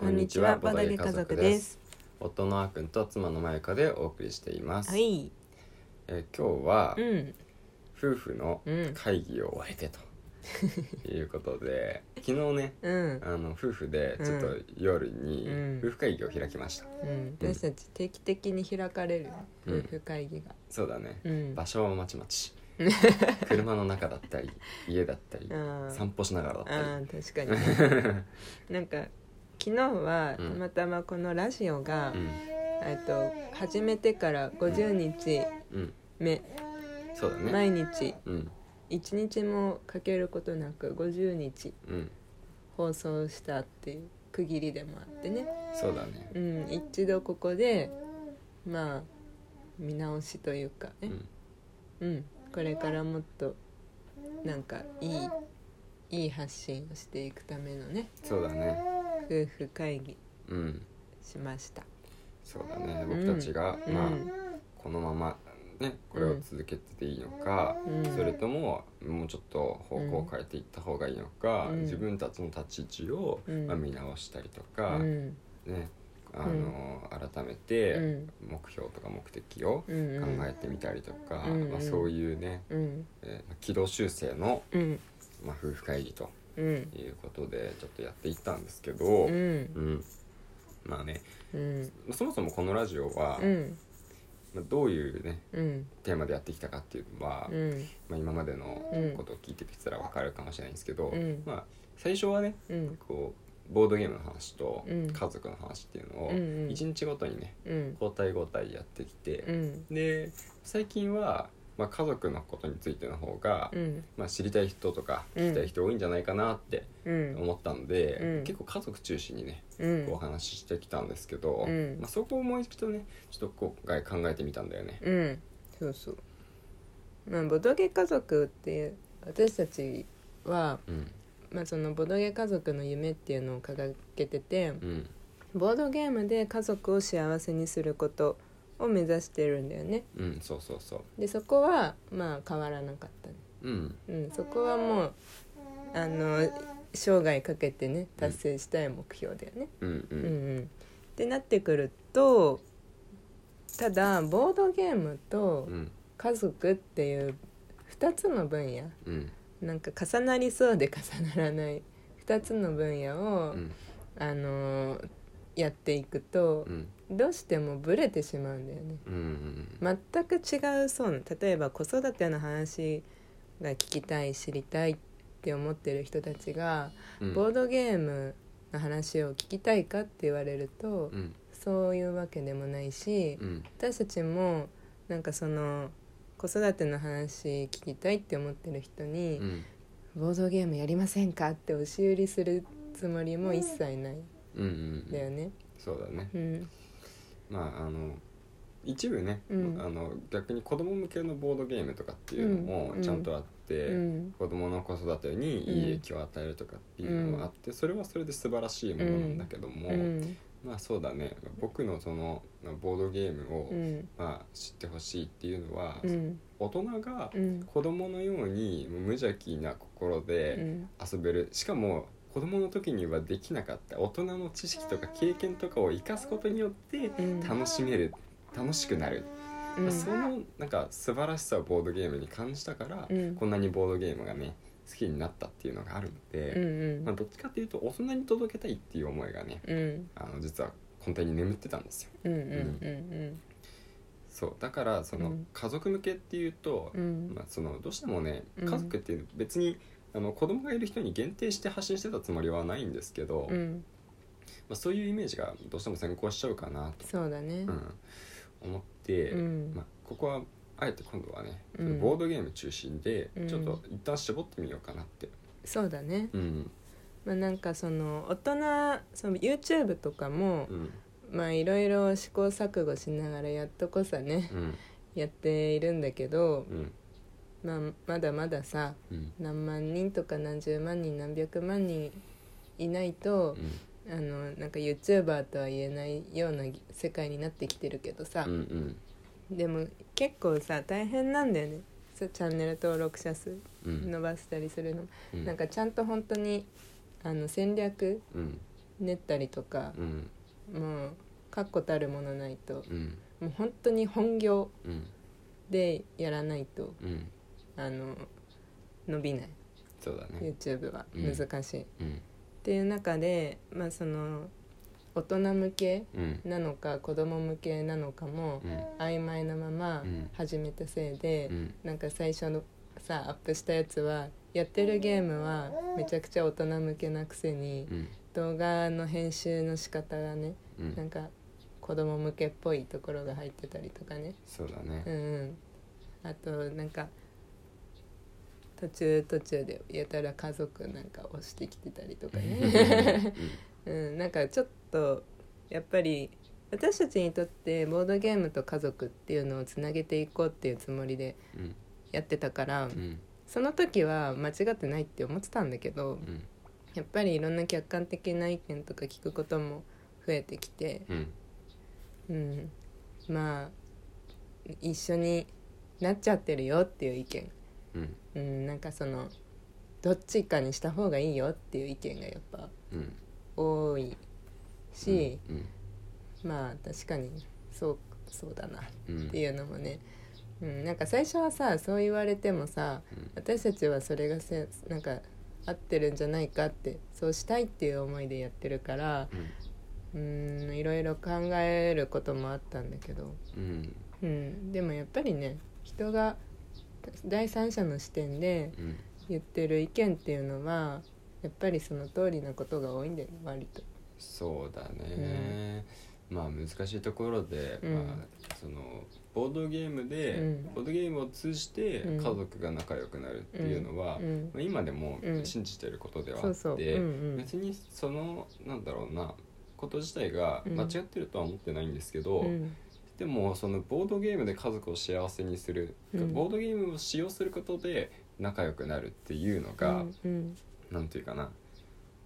こんにちは、ボドゲ家族です。夫のあーくんと妻のまゆかでお送りしています。はい。えー今日はうん。夫婦のうん会議を終えてと いうことで、昨日ね、うん。あの夫婦でちょっと夜にうん夫婦会議を開きました。うん。私たち定期的に開かれるうん夫婦会議が。そうだね。うん。場所はまちまち。車の中だったり、家だったり、散歩しながらだったあり。ー確かに。なんか昨日はうん。たまたまこのラジオが、うん、えっと始めてから50日うん、目、そうだね。毎日。うん、1日もかけることなく50日うん、放送したっていう区切りでもあってね。そうだね。うん、一度ここでまあ見直しというかね、うん、うん。これからもっとなんかいいいい発信をしていくためのね。そうだね。夫婦会議うん。しました、そうだね。僕たちが、うん。まあこのままねこれを続けてていいのか、うん。それとももうちょっと方向を変えていった方がいいのか、うん。自分たちの立ち位置を、うん。まあ、見直したりとうか、ん。ねあの、改めてうん。目標とか目的を考うん。えてみたりとか、うん。まあ、そういうね、うん。えー軌道修正の、うん。まあ、夫婦会議とうんいうことでちょっとやっていったんですけど、うん。うん。まあね。うん。そもそもこのラジオは、うん。まあ、どういうねうん。テーマでやってきたかっていうのは、うん。まあ、今までのうんことを聞いてきたら分かるかもしれないんですけど、うん。まあ、最初はねうん。こうボードゲームの話とうん。家族の話っていうのをうんうん。1日ごとにねうん。交代交代やってきてう、ん。で最近は、まあ、家族のことについての方が、うん。まあ、知りたい人とか聞きたい人多いんじゃないかなってうん。思ったので、うん。結構家族中心にねうん。お話ししてきたんですけど、うん。まあ、そこをもう一度ねちょっと今回考えてみたんだよね。うん。そうそう。まあボドゲ家族って私たちは、うん。まあ、そのボドゲ家族の夢っていうのを掲げててうん。ボードゲームで家族を幸せにすることを目指してるんだよね。うん、そうそうそう。でそこはまあ変わらなかったね。うん。うんそこはもうあの生涯かけてね達成したい目標だよね、うんううんんうん、ってなってくるとただボードゲームとうん。家族っていう2つの分野うん。なんか重なりそうで重ならない2つの分野を、うん。あのーやっていくとう、んどうしてもブレてしまうんだよね。うん。全く違うそうな例えば子育ての話が聞きたい知りたいって思ってる人たちが、うん。ボードゲームの話を聞きたいかって言われると、うん。そういうわけでもないし、うん。私たちもなんかその子育ての話聞きたいって思ってる人にう、ん。ボードゲームやりませんかって押し売りするつもりも一切ない。だよね。そうだね。うんまああの一部ね、うん。あの逆に子供向けのボードゲームとかっていうのもうん。ちゃんとあって、うん。子供の子育てにいい影響を与えるとかっていうのがあって、それはそれで素晴らしいものなんだけども、うん。まあそうだね。僕のそのまあボードゲームを、うん。まあ、知ってほしいっていうのは、うん。大人がうん。子供のように無邪気な心うでん。遊べる。しかも子供の時にはできなかった大人の知識とか経験とかを生かすことによってうん。楽しめる楽しくなる、うん。そのなんか素晴らしさをボードゲームに感じたから、うん。こんなにボードゲームがね好きになったっていうのがあるので、うんまあ、どっちかっていうと大人に届けたいっていう思いがねうん。あの実は根底に眠ってたんですよ。うんうんうんそうだからそのうん。家族向けっていうと、うん。まあ、そのどうしてもねうん。家族っていう別に、あの子供がいる人に限定して発信してたつもりはないんですけど、まうん。あ、そういうイメージがどうしても先行しちゃうかなと、そうだね。うん。思って、うん。まあ、ここはあえて今度はね、うん。ボードゲーム中心でうん。ちょっと一旦絞ってみようかなって、そうだね。うん。まあなんかその大人その YouTube とかもうん。まあいろいろ試行錯誤しながらやっとこさねうん。やっているんだけどうんまあまだまださうん。何万人とか何十万人何百万人いないとうん。あのなんか YouTuber とは言えないような世界になってきてるけどさ。うんうん。でも結構さ大変なんだよね。そうチャンネル登録者数うん。伸ばしたりするの、うん。なんかちゃんと本当にあの戦略うん。練ったりとかう、ん。もう確固たるものないとうん。もう本当に本業うん。でやらないとうんあの伸びない。そうだね。YouTube はうん。難しい、っうん。ていう中でまあその大人向けうん。なのか子供向けなのかもうん。曖昧なままうん。始めたせいで、うん。なんか最初のさアップしたやつはやってるゲームはめちゃくちゃ大人向けなくせにうん。動画の編集の仕方がねうん。なんか子供向けっぽいところが入ってたりとかね。そうだうんねうん。あとなんか途中途中でやたら家族なんか押してきてたりとかね。うん、なんかちょっとやっぱり私たちにとってボードゲームと家族っていうのをつなげていこうっていうつもりでうんやってたから、うんその時は間違ってないって思ってたんだけどうん。やっぱりいろんな客観的な意見とか聞くことも増えてきて、うん。うん、まあ一緒になっちゃってるよっていう意見、うん。うん、なんかそのどっちかにした方がいいよっていう意見がやっぱうん。多いし、うんまあ確かにそうそうだなっうんていうのもね、うん、なんか最初はさそう言われてもさうん。私たちはそれがせなんか合ってるんじゃないかってそうしたいっていう思いでやってるからうんいろいろ考えることもあったんだけど、うん。うん、でもやっぱりね人が第三者の視点でうん言ってる意見っていうのはやっぱりその通りなことが多いんだよね割と。そうだね、まあ難しいところで、うん。まあ、そのボードゲームで、うん。ボードゲームを通じてうん。家族が仲良くなるっていうのは、うん。まあ、今でもうん。信じてることではあって、別にそのなんだろうなこと自体がうん。間違ってるとは思ってないんですけど、うんでもそのボードゲームで家族を幸せにする、うん。ボードゲームを使用することで仲良くなるっていうのが、うんなんていうかな。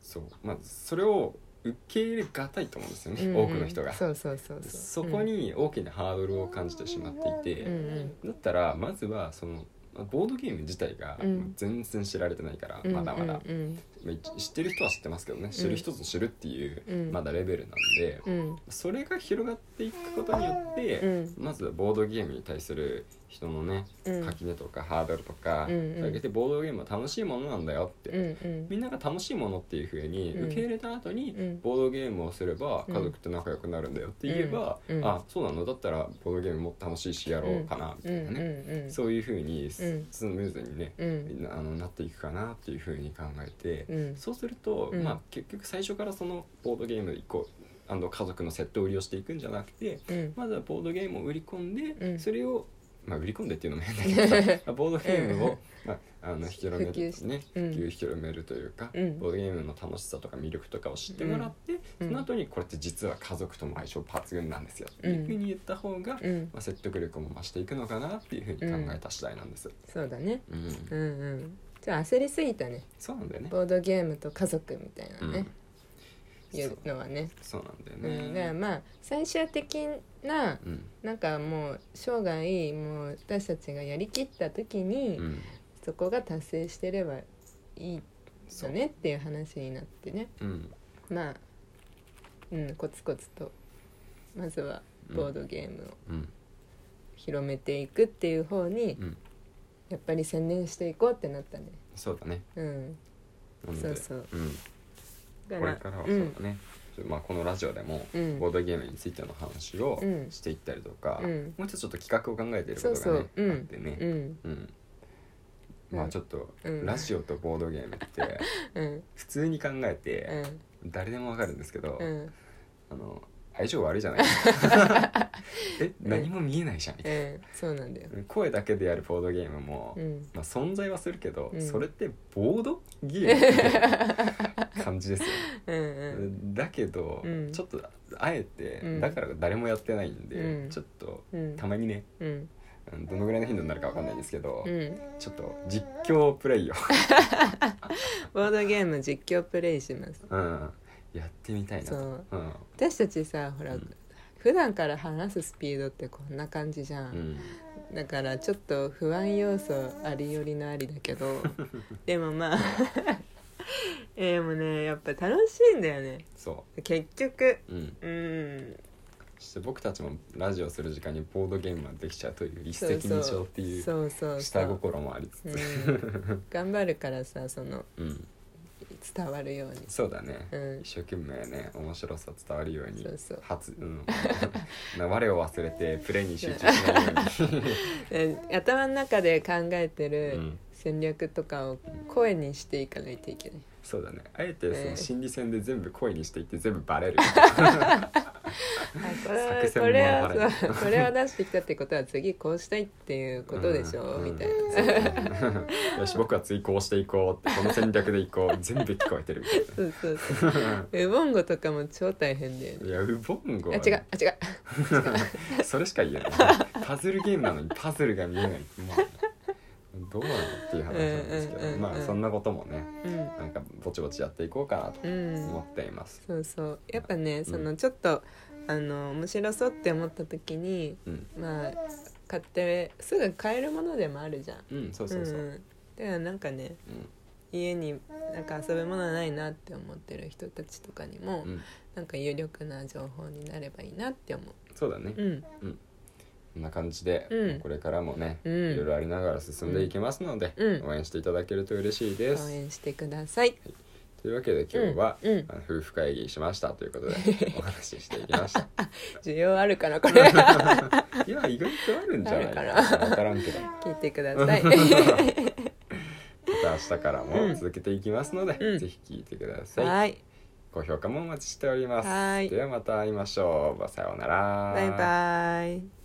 そう。まあそれを受け入れがたいと思うんですよね、うん多くの人が。そうそうそうそこに大きなハードルを感じてしまっていて、うん。うんだったらまずはそのまあボードゲーム自体がうん。全然知られてないから、うんまだまだ、うんまあ知ってる人は知ってますけどね。知る人ぞ知るっていう、うん。まだレベルなんで、うん。それが広がっていくことによって、うん。まずはボードゲームに対する人のねうん。垣根とかハードルとか、うんうん。それだけでボードゲームは楽しいものなんだよって、うんうん。みんなが楽しいものっていうふうにうん。受け入れた後に、うん。ボードゲームをすればうん家族と仲良くなるんだよって言えば、うん。うん。あそうなのだ。ったらボードゲームも楽しいしやろうかなみたいなね、うんうんそういうふうにスうんスムーズにね、うん。あのなっていくかなっていうふうに考えて、うん。そうすると、うん。まあ、結局最初からそのボードゲーム以降あの家族のセット売りをしていくんじゃなくてうん。まずはボードゲームを売り込んで、うん。それを、まあ、売り込んでっていうのも変だけどさ ボードゲームを、まあ、あの広めるね普うん。及広めるというか、うん。ボードゲームの楽しさとか魅力とかを知ってもらって、うん。その後にこれって実は家族とも相性抜群なんですよ。っていうふうに言った方が、うん。まあ、説得力も増していくのかなっていうふうに考えた次第なんです。そうだね。うん。うんうん。じゃあ焦りすぎたね。そうなんだよね。ボードゲームと家族みたいなね。うん、いう。のはね。そうなんだようん、だからね。まあ最終的なうん。なんかもう生涯もう私たちがやりきった時に、うん。そこが達成してればいいよねっていう話になってね。う。んまあうんコツコツとまずはボードゲームをうん。広めていくっていう方にうん。やっぱり専念していこうってなったね。そうだね。うん。そうそう。うん。だこれからはうそうんだね、ちょまあ、このラジオでもうん。ボードゲームについての話をうん。していったりとか、うん。もう一つちょっと企画を考えていることがねあってね、うん。うん。まあちょっと、うん。ラジオとボードゲームって うん。普通に考えうてん。誰でもわかるんですけど、うん。あの相性悪いじゃないですか。え何も見えないじゃん。みたいうんそうなんだよ。な声だけでやるボードゲームも、うん。まあ、存在はするけど、うん。それってボードゲームって 感じですよ。うんうん。だけど、うん。ちょっとあえて、うん。だから誰もやってないんで、うん。ちょっとうん。たまにねどのぐらいの頻度になるかわかんないんですけど、うん。ちょっと実況プレイを、ボードゲーム実況プレイします。うん、やってみたいなと。そう。うん。私たちさほら、うん。普段から話すスピードってこんな感じじゃん、うん。だからちょっと不安要素ありよりのありだけど。でもまあえー、もうねやっぱ楽しいんだよね。そ結局。ううん。うん。そして僕たちもラジオする時間にボードゲームができちゃうという一石二鳥っていうそうそう。そう下心もありつうつん、頑張るからさその。うん伝わるように。そうだね、うん。一生懸命ね面白さ伝わるようにそうそう。初、うん、な 我を忘れてプレーに集中しないように。え 頭の中で考えてうるん戦略とかを声にしていかないといけない、そうだね。あえてそええの心理戦で全部声にしていって全部バレる。あこれは作戦これもバレるはそうこれを出してきたってことは次こうしたいっていうことでしょ、うん。みたいな、なよし僕は追行していこう。ってこの戦略でいこう全部聞こえてるみたいそうそうそう。ウボンゴとかも超大変だよね。ないやウボンゴはあ違う。あ違う。それしか言えない。パズルゲームなのにパズルが見えない、まあ、どうなのっていう話なんですけど、うんうんうんうんまあそんなこともねうん。なんかぼちぼちやっていこうかなとうん。思っています、そうそう。やっぱねそのちょっと、あの面白そうって思った時にうん。まあ買ってすぐ買えるものでもあるじゃん。うんそうそうそう、ん、だからなんかねうん。家になんか遊ぶものないなって思ってる人たちとかにも、うん。なんか有力な情報になればいいなって思そうだね、ううんこんな感じで、うん。これからもね、うん。いろいろありながら進んでいきますので、うん。応援していただけると嬉しいです、応援してください。というわけで今日は、うん。うん。あの夫婦会議しましたということで お話ししていきました。需要あるかなこれ。いや意外とあるんじゃないかあるな。分からんけど。聞いてください。また明日からも続けていきますので、うん。ぜひ聞いてください、はい。高評価もお待ちしております。はい。ではまた会いましょう。さようなら。バイバイ